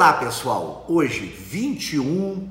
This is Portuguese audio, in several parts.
Olá pessoal, hoje 21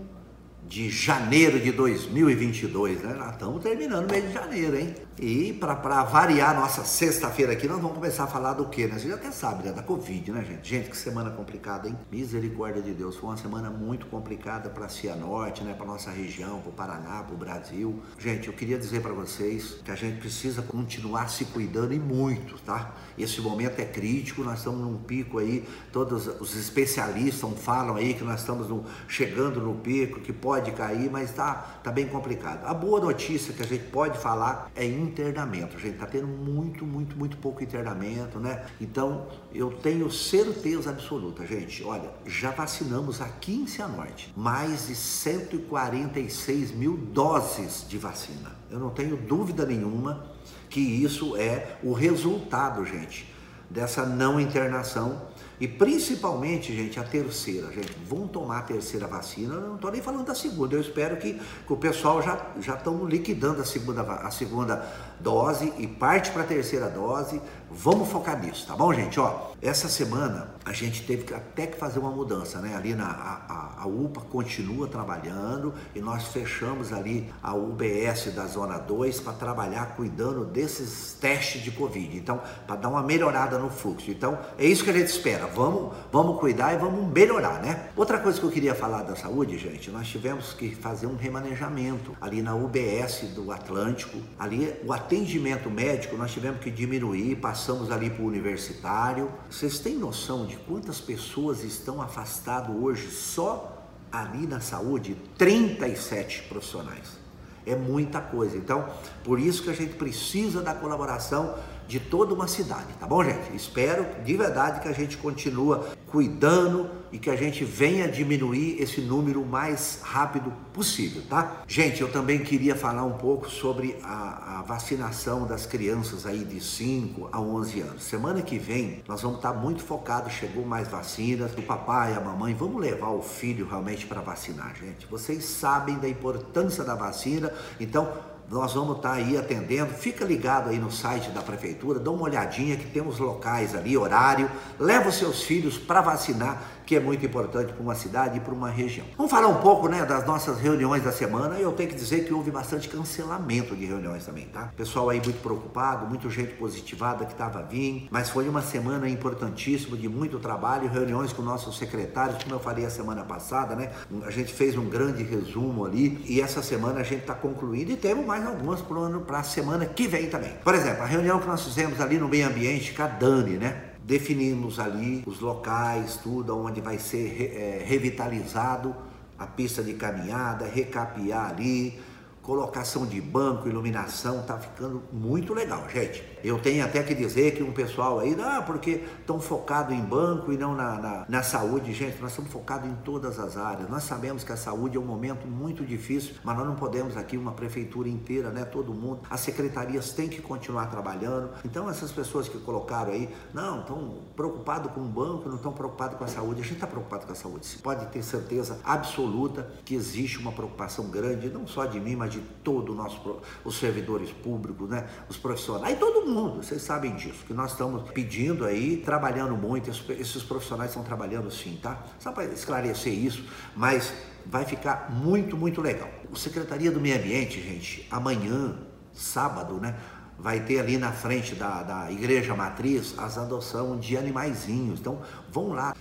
de janeiro de 2022, né? Nós estamos terminando o mês de janeiro, hein? E para variar nossa sexta-feira aqui, nós vamos começar a falar do quê, né? Você já até sabe, né? Da Covid, né, gente? Gente, que semana complicada, hein? Misericórdia de Deus. Foi uma semana muito complicada para a Cianorte, né? Para nossa região, para o Paraná, para o Brasil. Gente, eu queria dizer para vocês que a gente precisa continuar se cuidando e muito, tá? Esse momento é crítico, nós estamos num pico aí, todos os especialistas falam aí que nós estamos no, chegando no pico, que pode cair, mas tá, tá bem complicado. A boa notícia que a gente pode falar é internamento. A gente está tendo muito, muito, muito pouco internamento, né? Então, eu tenho certeza absoluta, gente. Olha, já vacinamos aqui em Cianorte mais de 146 mil doses de vacina. Eu não tenho dúvida nenhuma que isso é o resultado, gente, dessa não internação e principalmente, gente, a terceira, gente, vão tomar a terceira vacina. Eu não estou nem falando da segunda. Eu espero que, que o pessoal já já estão liquidando a segunda, a segunda dose e parte para a terceira dose. Vamos focar nisso, tá bom, gente? Ó, essa semana a gente teve até que fazer uma mudança, né? Ali na a, a, a UPA continua trabalhando e nós fechamos ali a UBS da Zona 2 para trabalhar cuidando desses testes de Covid. Então, para dar uma melhorada no fluxo. Então, é isso que a gente espera vamos, vamos cuidar e vamos melhorar, né? Outra coisa que eu queria falar da saúde, gente, nós tivemos que fazer um remanejamento ali na UBS do Atlântico, ali o atendimento médico nós tivemos que diminuir, passamos ali para o universitário. Vocês têm noção de quantas pessoas estão afastadas hoje só ali na saúde? 37 profissionais. É muita coisa. Então, por isso que a gente precisa da colaboração de toda uma cidade, tá bom, gente? Espero de verdade que a gente continue cuidando e que a gente venha diminuir esse número o mais rápido possível, tá? Gente, eu também queria falar um pouco sobre a, a vacinação das crianças aí de 5 a 11 anos. Semana que vem nós vamos estar muito focados, chegou mais vacinas, o papai, a mamãe, vamos levar o filho realmente para vacinar, gente. Vocês sabem da importância da vacina, então nós vamos estar aí atendendo. Fica ligado aí no site da prefeitura, dá uma olhadinha que temos locais ali, horário. Leva os seus filhos para vacinar que é muito importante para uma cidade e para uma região. Vamos falar um pouco né, das nossas reuniões da semana. Eu tenho que dizer que houve bastante cancelamento de reuniões também, tá? Pessoal aí muito preocupado, muita gente positivada que estava vindo, mas foi uma semana importantíssima de muito trabalho, reuniões com nossos secretários, como eu falei a semana passada, né? A gente fez um grande resumo ali e essa semana a gente está concluindo e temos mais algumas para a semana que vem também. Por exemplo, a reunião que nós fizemos ali no meio ambiente com a Dani, né? definimos ali os locais, tudo onde vai ser é, revitalizado a pista de caminhada, recapear ali, colocação de banco, iluminação, tá ficando muito legal, gente. Eu tenho até que dizer que um pessoal aí, ah, porque estão focados em banco e não na, na, na, saúde. Gente, nós estamos focados em todas as áreas. Nós sabemos que a saúde é um momento muito difícil, mas nós não podemos aqui, uma prefeitura inteira, né, todo mundo, as secretarias têm que continuar trabalhando. Então, essas pessoas que colocaram aí, não, estão preocupados com o banco, não estão preocupados com a saúde. A gente está preocupado com a saúde. Você pode ter certeza absoluta que existe uma preocupação grande, não só de mim, mas de todo o nosso, os servidores públicos, né, os profissionais, e todo mundo mundo, vocês sabem disso, que nós estamos pedindo aí, trabalhando muito, esses profissionais estão trabalhando sim, tá? Só para esclarecer isso, mas vai ficar muito, muito legal. O Secretaria do Meio Ambiente, gente, amanhã, sábado, né? Vai ter ali na frente da, da Igreja Matriz as adoção de animaizinhos. Então, vão lá.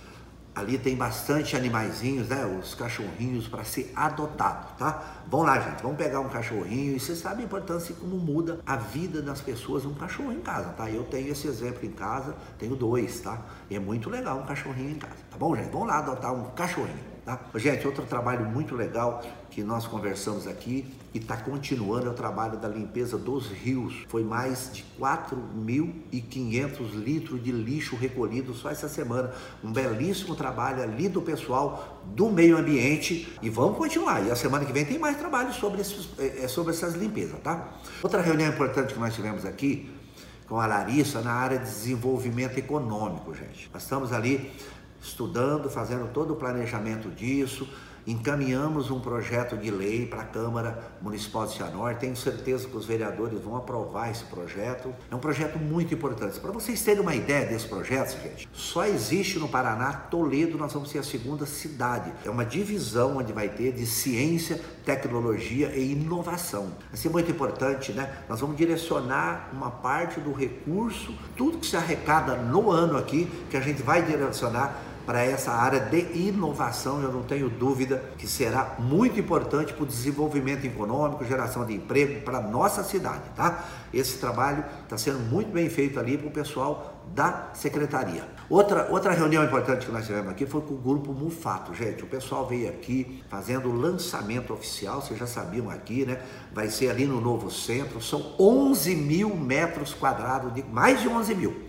Ali tem bastante animaizinhos, né? Os cachorrinhos para ser adotado, tá? Vamos lá, gente. Vamos pegar um cachorrinho e você sabe a importância como muda a vida das pessoas um cachorro em casa, tá? Eu tenho esse exemplo em casa, tenho dois, tá? E é muito legal um cachorrinho em casa, tá bom, gente? Vamos lá adotar um cachorrinho. Tá? Gente, outro trabalho muito legal que nós conversamos aqui e está continuando é o trabalho da limpeza dos rios. Foi mais de 4.500 litros de lixo recolhido só essa semana. Um belíssimo trabalho ali do pessoal do meio ambiente e vamos continuar. E a semana que vem tem mais trabalho sobre, esses, é, é, sobre essas limpezas, tá? Outra reunião importante que nós tivemos aqui com a Larissa na área de desenvolvimento econômico, gente. Nós estamos ali estudando, fazendo todo o planejamento disso encaminhamos um projeto de lei para a Câmara Municipal de Cianorte. Tenho certeza que os vereadores vão aprovar esse projeto. É um projeto muito importante. Para vocês terem uma ideia desse projeto, gente, só existe no Paraná Toledo, nós vamos ser a segunda cidade. É uma divisão onde vai ter de ciência, tecnologia e inovação. Ser muito importante, né? Nós vamos direcionar uma parte do recurso, tudo que se arrecada no ano aqui, que a gente vai direcionar para essa área de inovação, eu não tenho dúvida que será muito importante para o desenvolvimento econômico, geração de emprego para nossa cidade, tá? Esse trabalho está sendo muito bem feito ali para o pessoal da secretaria. Outra, outra reunião importante que nós tivemos aqui foi com o grupo Mufato. Gente, o pessoal veio aqui fazendo o lançamento oficial, vocês já sabiam aqui, né? Vai ser ali no novo centro, são 11 mil metros quadrados, de, mais de 11 mil,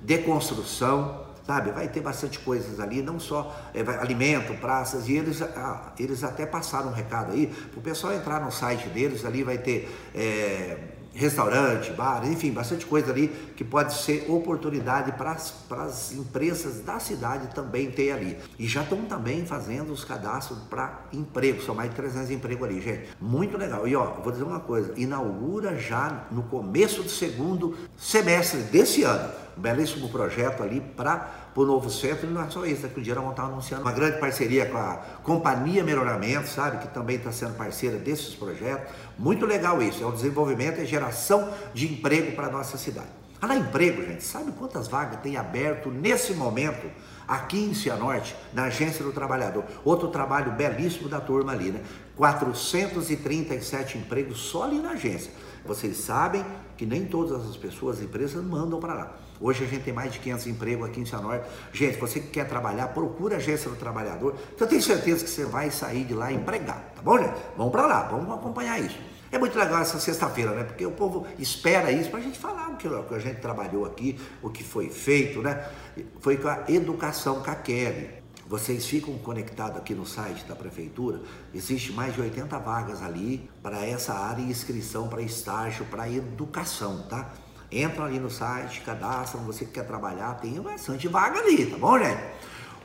de construção, sabe? Vai ter bastante coisas ali, não só é, alimento, praças, e eles, ah, eles até passaram um recado aí, para o pessoal entrar no site deles, ali vai ter é, restaurante, bar, enfim, bastante coisa ali que pode ser oportunidade para as empresas da cidade também ter ali. E já estão também fazendo os cadastros para emprego, são mais de 300 empregos ali, gente. Muito legal. E ó, vou dizer uma coisa, inaugura já no começo do segundo semestre desse ano belíssimo projeto ali para o novo centro, e não é só isso, daqui o dia nós vamos estar anunciando uma grande parceria com a Companhia Melhoramento, sabe, que também está sendo parceira desses projetos. Muito legal isso, é o desenvolvimento e geração de emprego para a nossa cidade. Falar emprego, gente, sabe quantas vagas tem aberto nesse momento aqui em Cianorte, na Agência do Trabalhador? Outro trabalho belíssimo da turma ali, né? 437 empregos só ali na agência. Vocês sabem que nem todas as pessoas, as empresas mandam para lá. Hoje a gente tem mais de 500 empregos aqui em Cianorte. Gente, você que quer trabalhar, procura a agência do trabalhador. Eu tenho certeza que você vai sair de lá empregado, tá bom, gente? Vamos para lá, vamos acompanhar isso. É muito legal essa sexta-feira, né? Porque o povo espera isso para a gente falar o que, o que a gente trabalhou aqui, o que foi feito, né? Foi com a educação Kelly. Vocês ficam conectados aqui no site da prefeitura, existe mais de 80 vagas ali para essa área e inscrição para estágio, para educação, tá? Entram ali no site, cadastram, você que quer trabalhar, tem bastante vaga ali, tá bom, gente?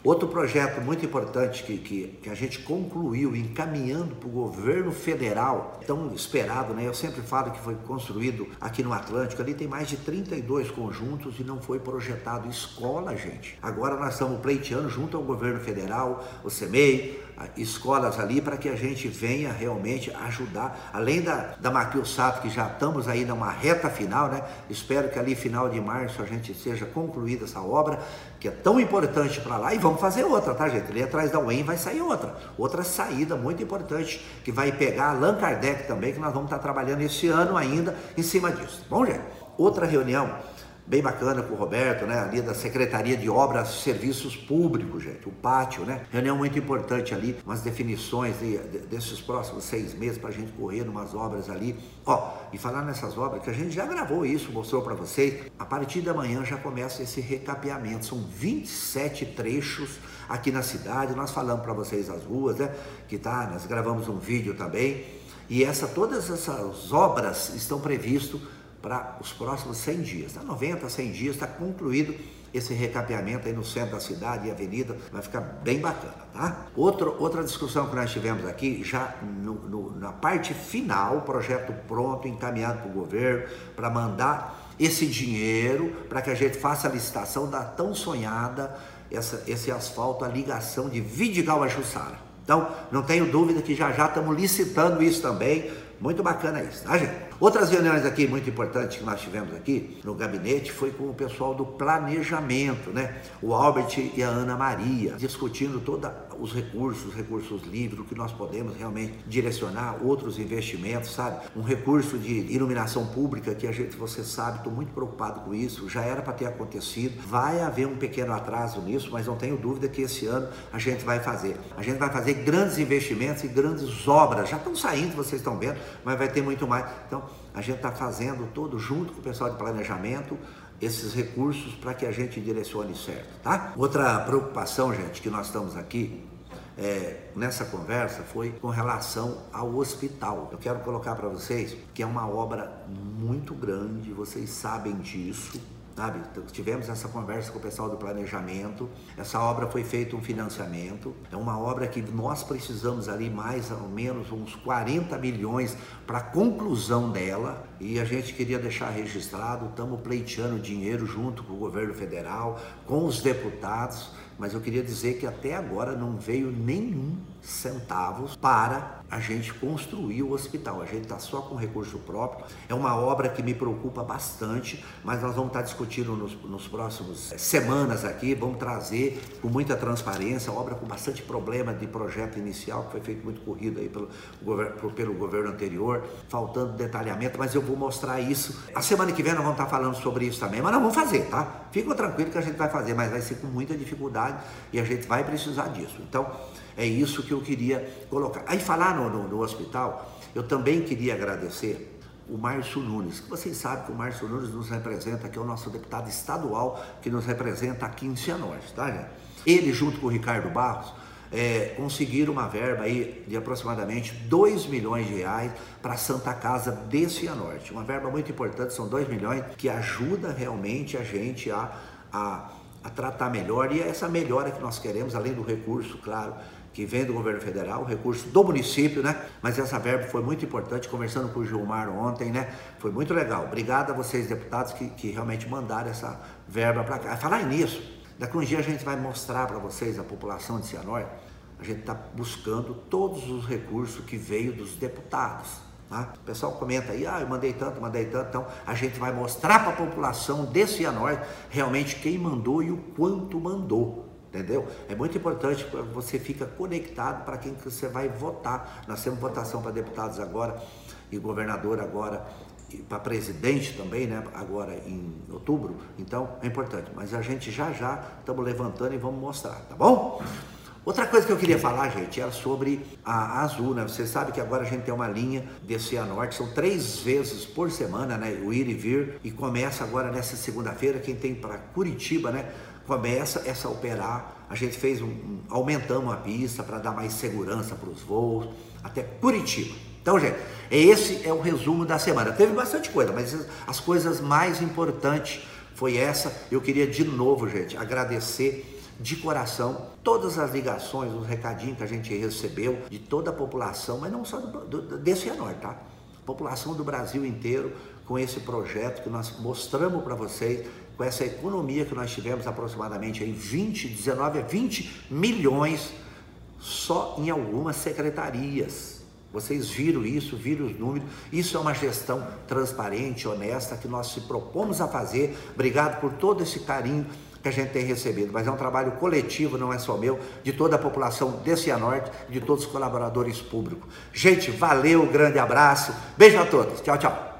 Outro projeto muito importante que, que, que a gente concluiu encaminhando para o governo federal, tão esperado, né? Eu sempre falo que foi construído aqui no Atlântico, ali tem mais de 32 conjuntos e não foi projetado escola, gente. Agora nós estamos pleiteando junto ao governo federal, o CEMEI, escolas ali para que a gente venha realmente ajudar, além da, da Maquil Sato, que já estamos aí numa reta final, né? Espero que ali final de março a gente seja concluída essa obra, que é tão importante para lá, e vamos fazer outra, tá gente? Ali atrás da UEM vai sair outra, outra saída muito importante, que vai pegar Allan Kardec também, que nós vamos estar trabalhando esse ano ainda em cima disso. Bom, gente? Outra reunião bem bacana com o Roberto, né? Ali da Secretaria de Obras e Serviços Públicos, gente, o pátio, né? Reunião muito importante ali, umas definições de, de, desses próximos seis meses para a gente correr umas obras ali. Ó, e falar nessas obras, que a gente já gravou isso, mostrou para vocês, a partir da manhã já começa esse recapeamento, são 27 trechos aqui na cidade, nós falamos para vocês as ruas, né? Que tá, nós gravamos um vídeo também, e essa, todas essas obras estão previstas para os próximos 100 dias. Tá 90, 100 dias está concluído esse recapeamento aí no centro da cidade e avenida, vai ficar bem bacana, tá? Outro, outra discussão que nós tivemos aqui, já no, no, na parte final, projeto pronto, encaminhado para o governo, para mandar esse dinheiro para que a gente faça a licitação da tão sonhada essa, esse asfalto, a ligação de Vidigal a Jussara. Então, não tenho dúvida que já já estamos licitando isso também. Muito bacana isso, tá, gente? Outras reuniões aqui muito importantes que nós tivemos aqui no gabinete foi com o pessoal do planejamento, né? O Albert e a Ana Maria, discutindo todos os recursos, os recursos livres, o que nós podemos realmente direcionar, outros investimentos, sabe? Um recurso de iluminação pública que a gente, você sabe, estou muito preocupado com isso, já era para ter acontecido, vai haver um pequeno atraso nisso, mas não tenho dúvida que esse ano a gente vai fazer. A gente vai fazer grandes investimentos e grandes obras, já estão saindo, vocês estão vendo, mas vai ter muito mais. Então, a gente está fazendo todo junto com o pessoal de planejamento esses recursos para que a gente direcione certo, tá? Outra preocupação, gente, que nós estamos aqui é, nessa conversa foi com relação ao hospital. Eu quero colocar para vocês que é uma obra muito grande, vocês sabem disso, sabe? Tivemos essa conversa com o pessoal do planejamento. Essa obra foi feito um financiamento. É uma obra que nós precisamos ali mais ou menos uns 40 milhões para conclusão dela. E a gente queria deixar registrado, estamos pleiteando dinheiro junto com o governo federal, com os deputados mas eu queria dizer que até agora não veio nenhum centavos para a gente construir o hospital. A gente está só com recurso próprio. É uma obra que me preocupa bastante, mas nós vamos estar tá discutindo nos, nos próximos eh, semanas aqui. Vamos trazer com muita transparência, obra com bastante problema de projeto inicial, que foi feito muito corrido aí pelo pelo governo anterior, faltando detalhamento, mas eu vou mostrar isso. A semana que vem nós vamos estar tá falando sobre isso também, mas nós vamos fazer, tá? Fica tranquilo que a gente vai fazer, mas vai ser com muita dificuldade e a gente vai precisar disso. Então, é isso que eu queria colocar. Aí falar no, no, no hospital, eu também queria agradecer o Márcio Nunes, que vocês sabem que o Márcio Nunes nos representa, que é o nosso deputado estadual que nos representa aqui em Cianorte, tá, gente? Ele, junto com o Ricardo Barros, é, conseguiram uma verba aí de aproximadamente 2 milhões de reais para a Santa Casa de Cianorte. Uma verba muito importante, são 2 milhões, que ajuda realmente a gente a, a, a tratar melhor. E é essa melhora que nós queremos, além do recurso, claro, que vem do governo federal, recurso do município, né? Mas essa verba foi muito importante, conversando com o Gilmar ontem, né? Foi muito legal. Obrigado a vocês, deputados, que, que realmente mandaram essa verba para cá. Falar nisso, daqui um dia a gente vai mostrar para vocês, a população de Cianorte, a gente está buscando todos os recursos que veio dos deputados. Tá? O pessoal comenta aí, ah, eu mandei tanto, mandei tanto. Então, a gente vai mostrar para a população desse Cianorte realmente quem mandou e o quanto mandou entendeu? É muito importante você fica conectado para quem que você vai votar. Nós temos votação para deputados agora e governador agora e para presidente também, né? Agora em outubro. Então é importante. Mas a gente já já estamos levantando e vamos mostrar, tá bom? Outra coisa que eu queria falar, gente, era sobre a Azul, né? Você sabe que agora a gente tem uma linha desse a norte, são três vezes por semana, né? O ir e vir, e começa agora nessa segunda-feira, quem tem para Curitiba, né? Começa essa a operar. A gente fez um, um aumentamos a pista para dar mais segurança para os voos até Curitiba. Então, gente, esse é o resumo da semana. Teve bastante coisa, mas as coisas mais importantes foi essa. Eu queria de novo, gente, agradecer de coração todas as ligações, os recadinhos que a gente recebeu de toda a população, mas não só do, do, desse Anorte, tá? População do Brasil inteiro com esse projeto que nós mostramos para vocês com essa economia que nós tivemos aproximadamente em 20, 19 a 20 milhões só em algumas secretarias. Vocês viram isso, viram os números. Isso é uma gestão transparente, honesta, que nós se propomos a fazer. Obrigado por todo esse carinho que a gente tem recebido. Mas é um trabalho coletivo, não é só meu, de toda a população desse Cianorte e de todos os colaboradores públicos. Gente, valeu, grande abraço. Beijo a todos. Tchau, tchau.